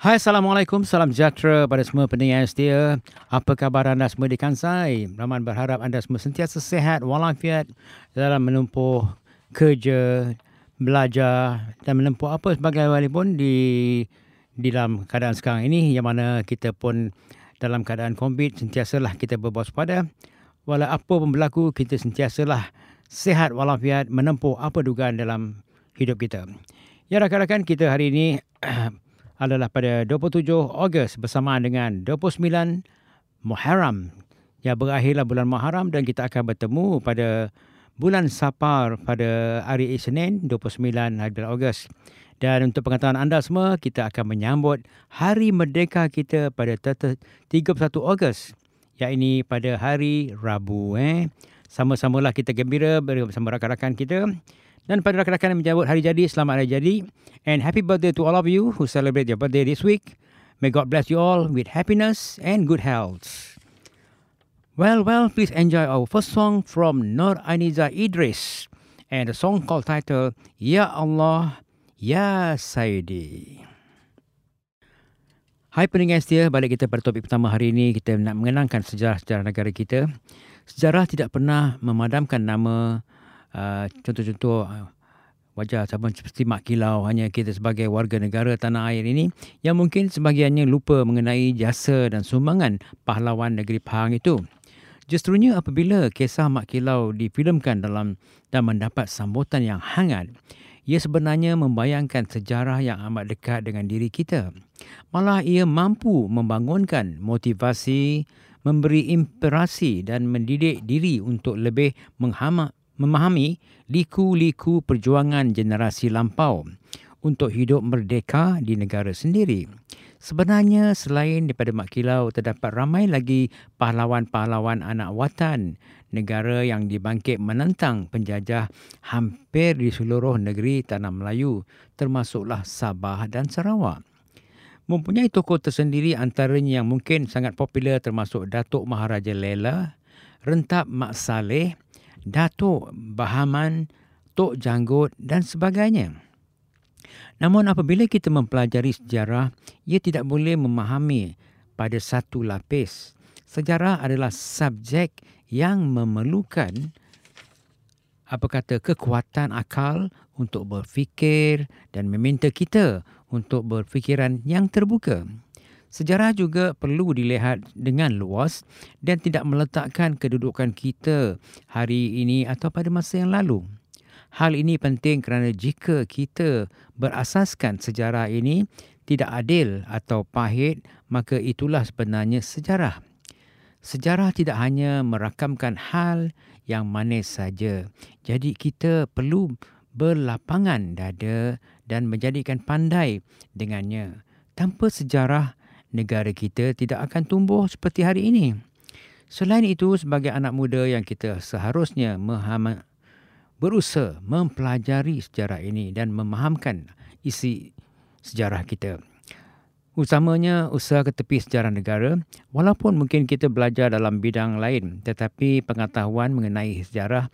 Hai, Assalamualaikum. Salam sejahtera pada semua pendengar yang setia. Apa khabar anda semua di Kansai? Rahman berharap anda semua sentiasa sehat walafiat dalam menempuh kerja, belajar dan menempuh apa sebagai pun di di dalam keadaan sekarang ini yang mana kita pun dalam keadaan COVID sentiasalah kita berwaspada. Walau apa pun berlaku, kita sentiasalah sehat walafiat menempuh apa dugaan dalam hidup kita. Ya rakan-rakan, kita hari ini adalah pada 27 Ogos bersamaan dengan 29 Muharram. Ya berakhirlah bulan Muharram dan kita akan bertemu pada bulan Sapar pada hari Isnin 29 hari Ogos. Dan untuk pengetahuan anda semua, kita akan menyambut Hari Merdeka kita pada 31 Ogos. Ini pada hari Rabu. Eh. Sama-samalah kita gembira bersama rakan-rakan kita. Dan pada rakan-rakan yang menyambut hari jadi, selamat hari jadi. And happy birthday to all of you who celebrate your birthday this week. May God bless you all with happiness and good health. Well, well, please enjoy our first song from Nur Aniza Idris. And the song called title, Ya Allah, Ya Sayyidi. Hai pendengar setia, balik kita pada topik pertama hari ini. Kita nak mengenangkan sejarah-sejarah negara kita. Sejarah tidak pernah memadamkan nama uh, contoh-contoh uh, wajah sama seperti Mak Kilau hanya kita sebagai warga negara tanah air ini yang mungkin sebahagiannya lupa mengenai jasa dan sumbangan pahlawan negeri Pahang itu. Justrunya apabila kisah Mak Kilau difilmkan dalam dan mendapat sambutan yang hangat, ia sebenarnya membayangkan sejarah yang amat dekat dengan diri kita. Malah ia mampu membangunkan motivasi, memberi inspirasi dan mendidik diri untuk lebih menghama, memahami liku-liku perjuangan generasi lampau untuk hidup merdeka di negara sendiri. Sebenarnya selain daripada Mak Kilau terdapat ramai lagi pahlawan-pahlawan anak watan negara yang dibangkit menentang penjajah hampir di seluruh negeri Tanah Melayu termasuklah Sabah dan Sarawak. Mempunyai tokoh tersendiri antaranya yang mungkin sangat popular termasuk Datuk Maharaja Lela, Rentap Mak Saleh, Datuk Bahaman, Tok Janggut dan sebagainya. Namun apabila kita mempelajari sejarah, ia tidak boleh memahami pada satu lapis. Sejarah adalah subjek yang memerlukan apa kata kekuatan akal untuk berfikir dan meminta kita untuk berfikiran yang terbuka. Sejarah juga perlu dilihat dengan luas dan tidak meletakkan kedudukan kita hari ini atau pada masa yang lalu. Hal ini penting kerana jika kita berasaskan sejarah ini tidak adil atau pahit, maka itulah sebenarnya sejarah. Sejarah tidak hanya merakamkan hal yang manis saja. Jadi kita perlu berlapangan dada dan menjadikan pandai dengannya. Tanpa sejarah, negara kita tidak akan tumbuh seperti hari ini. Selain itu, sebagai anak muda yang kita seharusnya berusaha mempelajari sejarah ini dan memahamkan isi sejarah kita. Utamanya usaha ke tepi sejarah negara, walaupun mungkin kita belajar dalam bidang lain, tetapi pengetahuan mengenai sejarah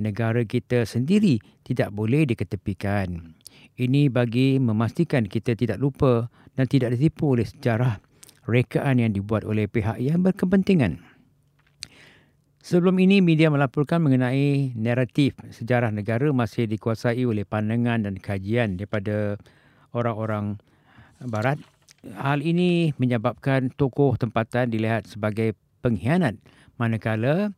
negara kita sendiri tidak boleh diketepikan. Ini bagi memastikan kita tidak lupa dan tidak ditipu oleh sejarah rekaan yang dibuat oleh pihak yang berkepentingan. Sebelum ini, media melaporkan mengenai naratif sejarah negara masih dikuasai oleh pandangan dan kajian daripada orang-orang barat. Hal ini menyebabkan tokoh tempatan dilihat sebagai pengkhianat manakala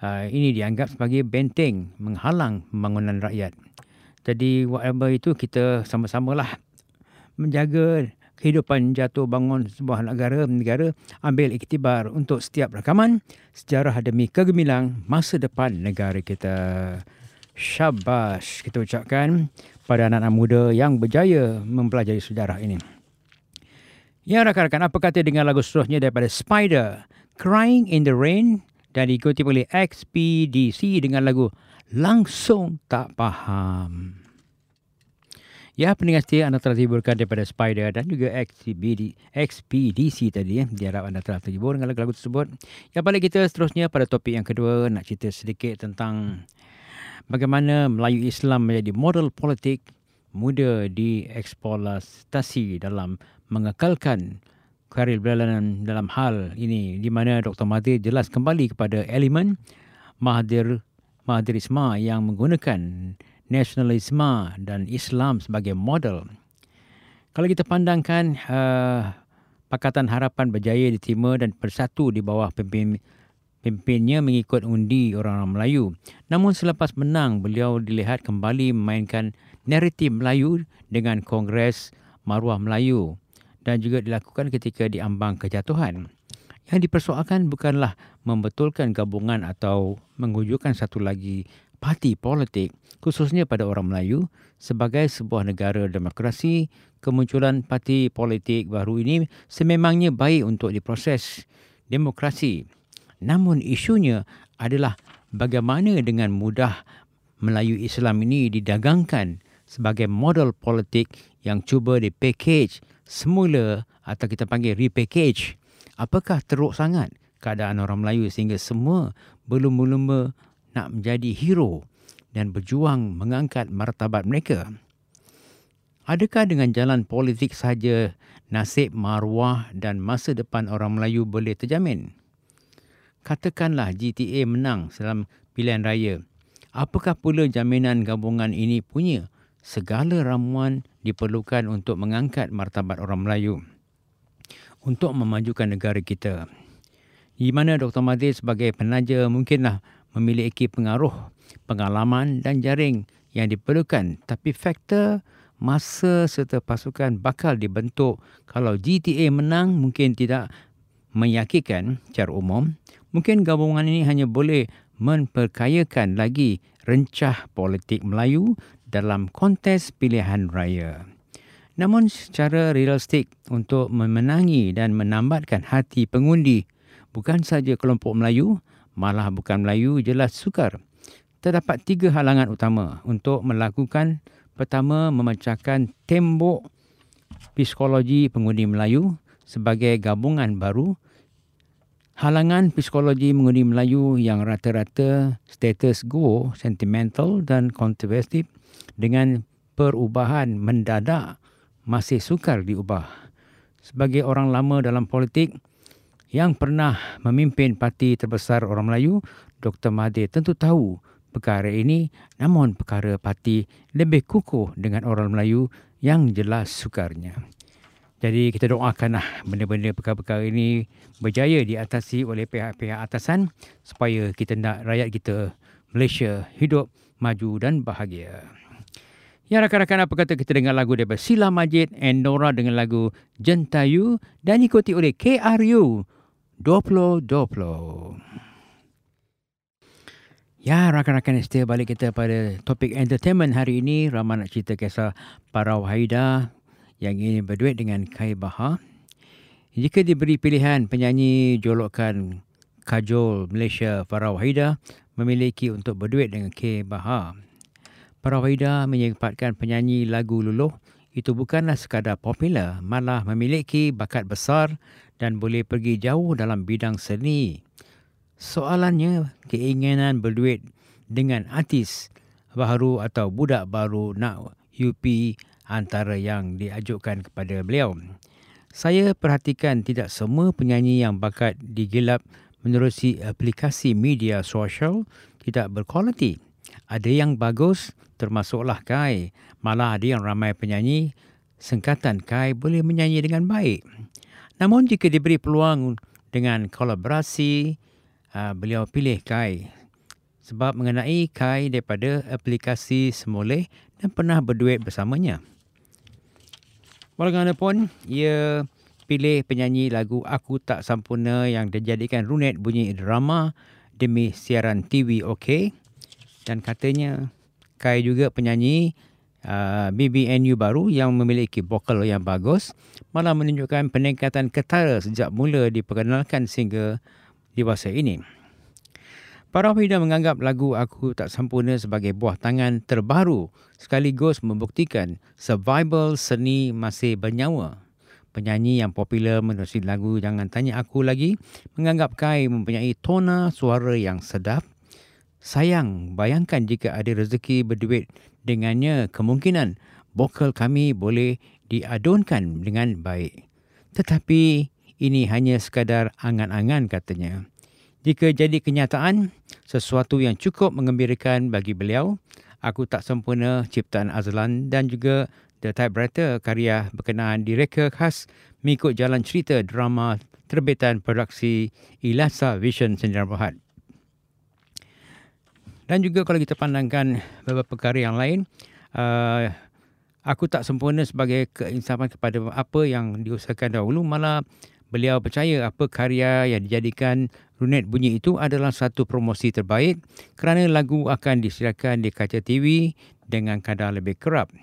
uh, ini dianggap sebagai benteng menghalang pembangunan rakyat. Jadi whatever itu kita sama-samalah menjaga kehidupan jatuh bangun sebuah negara negara ambil iktibar untuk setiap rakaman sejarah demi kegemilang masa depan negara kita. Syabas kita ucapkan pada anak-anak muda yang berjaya mempelajari sejarah ini. Ya rakan-rakan, apa kata dengan lagu seterusnya daripada Spider, Crying in the Rain dan diikuti oleh XPDC dengan lagu Langsung Tak Paham. Ya, pendengar setia anda telah dihiburkan daripada Spider dan juga XPD, XPDC tadi. Ya. Diharap anda telah terhibur dengan lagu-lagu tersebut. Ya, balik kita seterusnya pada topik yang kedua. Nak cerita sedikit tentang bagaimana Melayu Islam menjadi model politik muda dieksploitasi dalam mengekalkan karir belalan dalam hal ini di mana Dr. Mahathir jelas kembali kepada elemen Mahathir Mahathirisma yang menggunakan nasionalisme dan Islam sebagai model. Kalau kita pandangkan uh, Pakatan Harapan berjaya diterima dan bersatu di bawah pimpin, pimpinnya mengikut undi orang-orang Melayu. Namun selepas menang, beliau dilihat kembali memainkan naratif Melayu dengan Kongres Maruah Melayu dan juga dilakukan ketika diambang kejatuhan. Yang dipersoalkan bukanlah membetulkan gabungan atau mengwujudkan satu lagi parti politik khususnya pada orang Melayu sebagai sebuah negara demokrasi kemunculan parti politik baru ini sememangnya baik untuk diproses demokrasi. Namun isunya adalah bagaimana dengan mudah Melayu Islam ini didagangkan sebagai model politik yang cuba dipackage semula atau kita panggil repackage. Apakah teruk sangat keadaan orang Melayu sehingga semua belum berlumba nak menjadi hero dan berjuang mengangkat martabat mereka. Adakah dengan jalan politik saja nasib maruah dan masa depan orang Melayu boleh terjamin? Katakanlah GTA menang dalam pilihan raya. Apakah pula jaminan gabungan ini punya? Segala ramuan diperlukan untuk mengangkat martabat orang Melayu untuk memajukan negara kita. Di mana Dr. Mahathir sebagai penaja mungkinlah memiliki pengaruh, pengalaman dan jaring yang diperlukan. Tapi faktor masa serta pasukan bakal dibentuk kalau GTA menang mungkin tidak meyakinkan secara umum. Mungkin gabungan ini hanya boleh memperkayakan lagi rencah politik Melayu dalam kontes pilihan raya. Namun secara realistik untuk memenangi dan menambatkan hati pengundi bukan saja kelompok Melayu malah bukan Melayu jelas sukar. Terdapat tiga halangan utama untuk melakukan pertama memecahkan tembok psikologi pengundi Melayu sebagai gabungan baru. Halangan psikologi mengundi Melayu yang rata-rata status quo, sentimental dan kontroversi dengan perubahan mendadak masih sukar diubah. Sebagai orang lama dalam politik, yang pernah memimpin parti terbesar orang Melayu, Dr. Mahathir tentu tahu perkara ini namun perkara parti lebih kukuh dengan orang Melayu yang jelas sukarnya. Jadi kita doakanlah benda-benda perkara-perkara ini berjaya diatasi oleh pihak-pihak atasan supaya kita nak rakyat kita Malaysia hidup maju dan bahagia. Ya rakan-rakan apa kata kita dengar lagu daripada Sila Majid and Nora dengan lagu Jentayu dan ikuti oleh KRU Doplo-doplo. Ya, rakan-rakan setia balik kita pada topik entertainment hari ini. Ramai nak cerita kisah para Wahida yang ingin berduet dengan Kai Baha. Jika diberi pilihan penyanyi jolokan Kajol Malaysia Farah Wahida memiliki untuk berduet dengan Kai Baha. Farah Wahida menyempatkan penyanyi lagu Luluh itu bukanlah sekadar popular, malah memiliki bakat besar dan boleh pergi jauh dalam bidang seni. Soalannya, keinginan berduit dengan artis baru atau budak baru nak UP antara yang diajukan kepada beliau. Saya perhatikan tidak semua penyanyi yang bakat digilap menerusi aplikasi media sosial tidak berkualiti. Ada yang bagus termasuklah Kai. Malah ada yang ramai penyanyi sengkatan Kai boleh menyanyi dengan baik. Namun jika diberi peluang dengan kolaborasi, uh, beliau pilih Kai. Sebab mengenai Kai daripada aplikasi Semoleh dan pernah berduet bersamanya. Walaupun ia pilih penyanyi lagu Aku Tak Sampurna yang dijadikan runet bunyi drama demi siaran TV OK. Dan katanya Kai juga penyanyi uh, BBNU baru yang memiliki vokal yang bagus malah menunjukkan peningkatan ketara sejak mula diperkenalkan sehingga dewasa ini. Para Wahida menganggap lagu Aku Tak Sempurna sebagai buah tangan terbaru sekaligus membuktikan survival seni masih bernyawa. Penyanyi yang popular menerusi lagu Jangan Tanya Aku Lagi menganggap Kai mempunyai tona suara yang sedap Sayang, bayangkan jika ada rezeki berduit dengannya, kemungkinan vokal kami boleh diadunkan dengan baik. Tetapi ini hanya sekadar angan-angan katanya. Jika jadi kenyataan, sesuatu yang cukup mengembirakan bagi beliau, Aku Tak Sempurna ciptaan Azlan dan juga The Typewriter karya berkenaan direka khas mengikut jalan cerita drama terbitan produksi Ilasa Vision Sendirian Berhad. Dan juga kalau kita pandangkan beberapa perkara yang lain, uh, aku tak sempurna sebagai keinsafan kepada apa yang diusahakan dahulu, malah beliau percaya apa karya yang dijadikan Runet Bunyi itu adalah satu promosi terbaik kerana lagu akan disiarkan di kaca TV dengan kadar lebih kerap.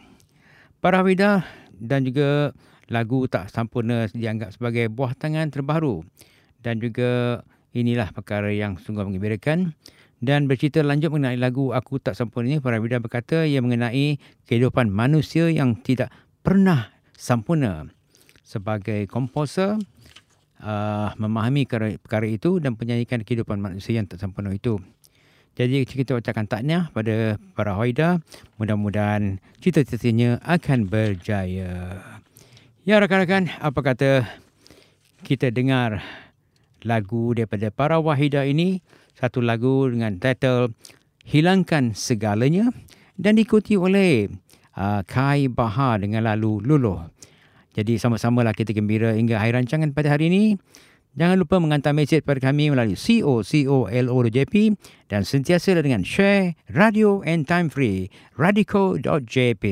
Para Hafida dan juga lagu tak sempurna dianggap sebagai buah tangan terbaru. Dan juga inilah perkara yang sungguh mengembirakan dan bercerita lanjut mengenai lagu Aku Tak Sempurna ini, para Hafida berkata ia mengenai kehidupan manusia yang tidak pernah sempurna sebagai komposer uh, memahami perkara, perkara itu dan penyanyikan kehidupan manusia yang tak sempurna itu. Jadi kita ucapkan taknya pada para Haida. Mudah-mudahan cita-citanya akan berjaya. Ya rakan-rakan, apa kata kita dengar lagu daripada para Wahida ini. Satu lagu dengan title Hilangkan Segalanya. Dan diikuti oleh uh, Kai Bahar dengan lalu Luluh. Jadi sama-samalah kita gembira hingga akhir rancangan pada hari ini. Jangan lupa menghantar mesej kepada kami melalui COCOLO.jp dan sentiasa dengan share radio and time free radico.jp.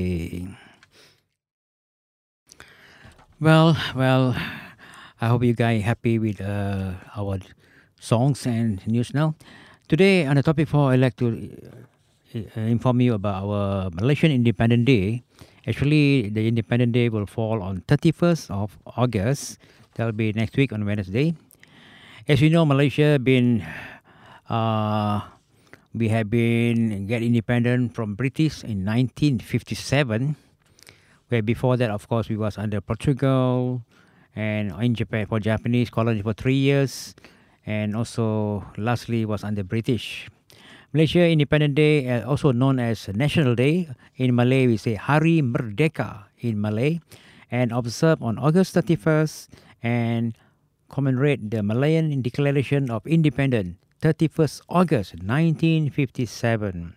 Well, well, I hope you guys happy with uh, our songs and news now. Today on the topic four, I'd like to uh, inform you about our Malaysian Independent Day. Actually, the Independent Day will fall on 31st of August. That'll be next week on Wednesday. As you know, Malaysia been uh, we have been get independent from British in 1957. Where before that, of course, we was under Portugal and in Japan for Japanese colony for three years, and also lastly was under British. Malaysia Independent Day, uh, also known as National Day. In Malay, we say Hari Merdeka in Malay, and observed on August 31st and commemorate the Malayan Declaration of Independence, 31st August 1957.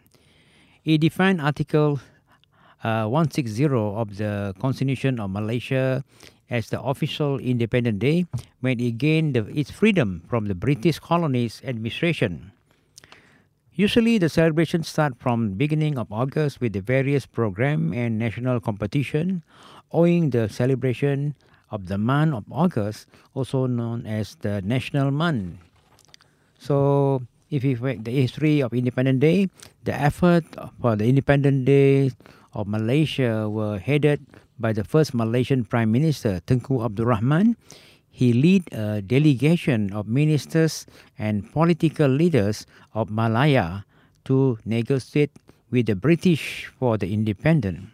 It defined Article uh, 160 of the Constitution of Malaysia as the official Independent Day when it gained the, its freedom from the British colonies administration. Usually, the celebrations start from beginning of August with the various program and national competition, owing the celebration of the month of August, also known as the National Month. So, if you the history of Independent Day, the effort for the Independent Day of Malaysia were headed by the first Malaysian Prime Minister Tengku Abdul Rahman he led a delegation of ministers and political leaders of Malaya to negotiate with the British for the independence.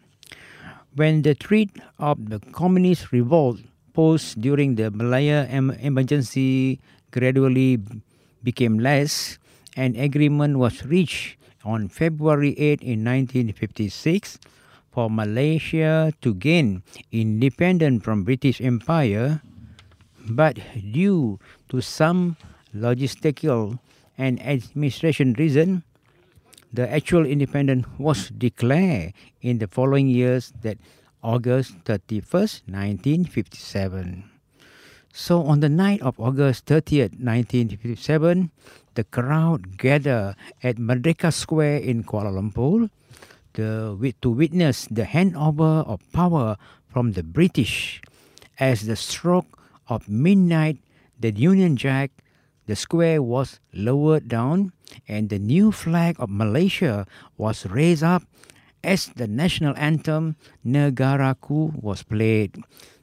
When the threat of the communist revolt posed during the Malaya emergency gradually became less, an agreement was reached on February 8 in 1956 for Malaysia to gain independence from British Empire but due to some logistical and administration reason, the actual independence was declared in the following years that August 31st, 1957. So on the night of August 30th, 1957, the crowd gathered at Merdeka Square in Kuala Lumpur to, to witness the handover of power from the British as the stroke of midnight, the Union Jack, the square was lowered down, and the new flag of Malaysia was raised up as the national anthem Negaraku was played.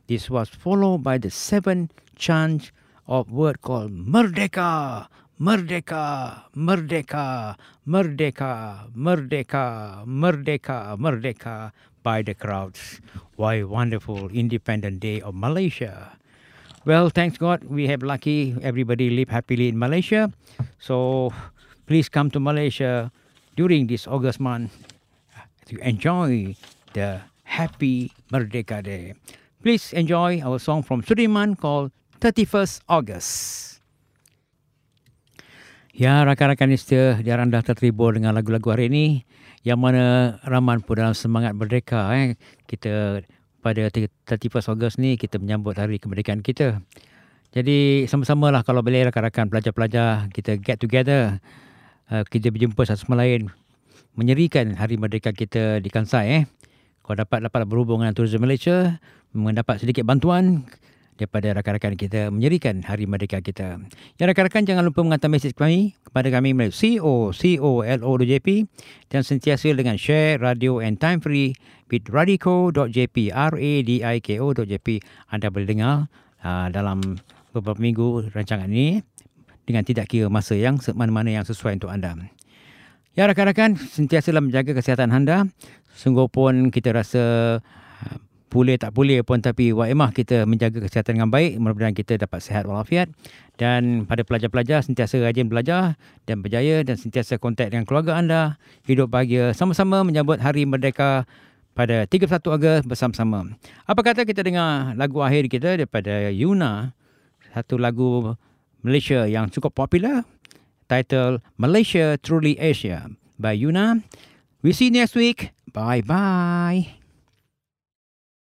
This was followed by the seven chants of word called Merdeka, Merdeka, Merdeka, Merdeka, Merdeka, Merdeka, Merdeka by the crowds. Why wonderful Independent Day of Malaysia. Well, thanks God, we have lucky. Everybody live happily in Malaysia. So please come to Malaysia during this August month to enjoy the Happy Merdeka Day. Please enjoy our song from Sudirman called 31st August. Ya, rakan-rakan setia, biar anda terhibur dengan lagu-lagu hari ini yang mana raman pun dalam semangat merdeka. Eh. Kita pada 31 Ogos ni kita menyambut hari kemerdekaan kita. Jadi sama-sama lah kalau boleh rakan-rakan pelajar-pelajar kita get together. Uh, kita berjumpa satu sama lain menyerikan hari merdeka kita di Kansai. Eh. Kalau dapat dapat berhubung dengan Tourism Malaysia, mendapat sedikit bantuan, daripada rakan-rakan kita menyerikan Hari Merdeka kita. Ya rakan-rakan jangan lupa menghantar mesej kami kepada kami melalui co.co.lo.jp dan sentiasa dengan share radio and time free with radiko.jp anda boleh dengar uh, dalam beberapa minggu rancangan ini dengan tidak kira masa yang mana-mana yang sesuai untuk anda. Ya rakan-rakan, sentiasalah menjaga kesihatan anda. Sungguh pun kita rasa boleh tak boleh pun tapi wa'imah kita menjaga kesihatan dengan baik. Mudah-mudahan kita dapat sihat walafiat. Dan pada pelajar-pelajar sentiasa rajin belajar dan berjaya dan sentiasa kontak dengan keluarga anda. Hidup bahagia. Sama-sama menyambut hari merdeka pada 31 Ogos bersama-sama. Apa kata kita dengar lagu akhir kita daripada Yuna? Satu lagu Malaysia yang cukup popular. Title Malaysia Truly Asia by Yuna. We see you next week. Bye bye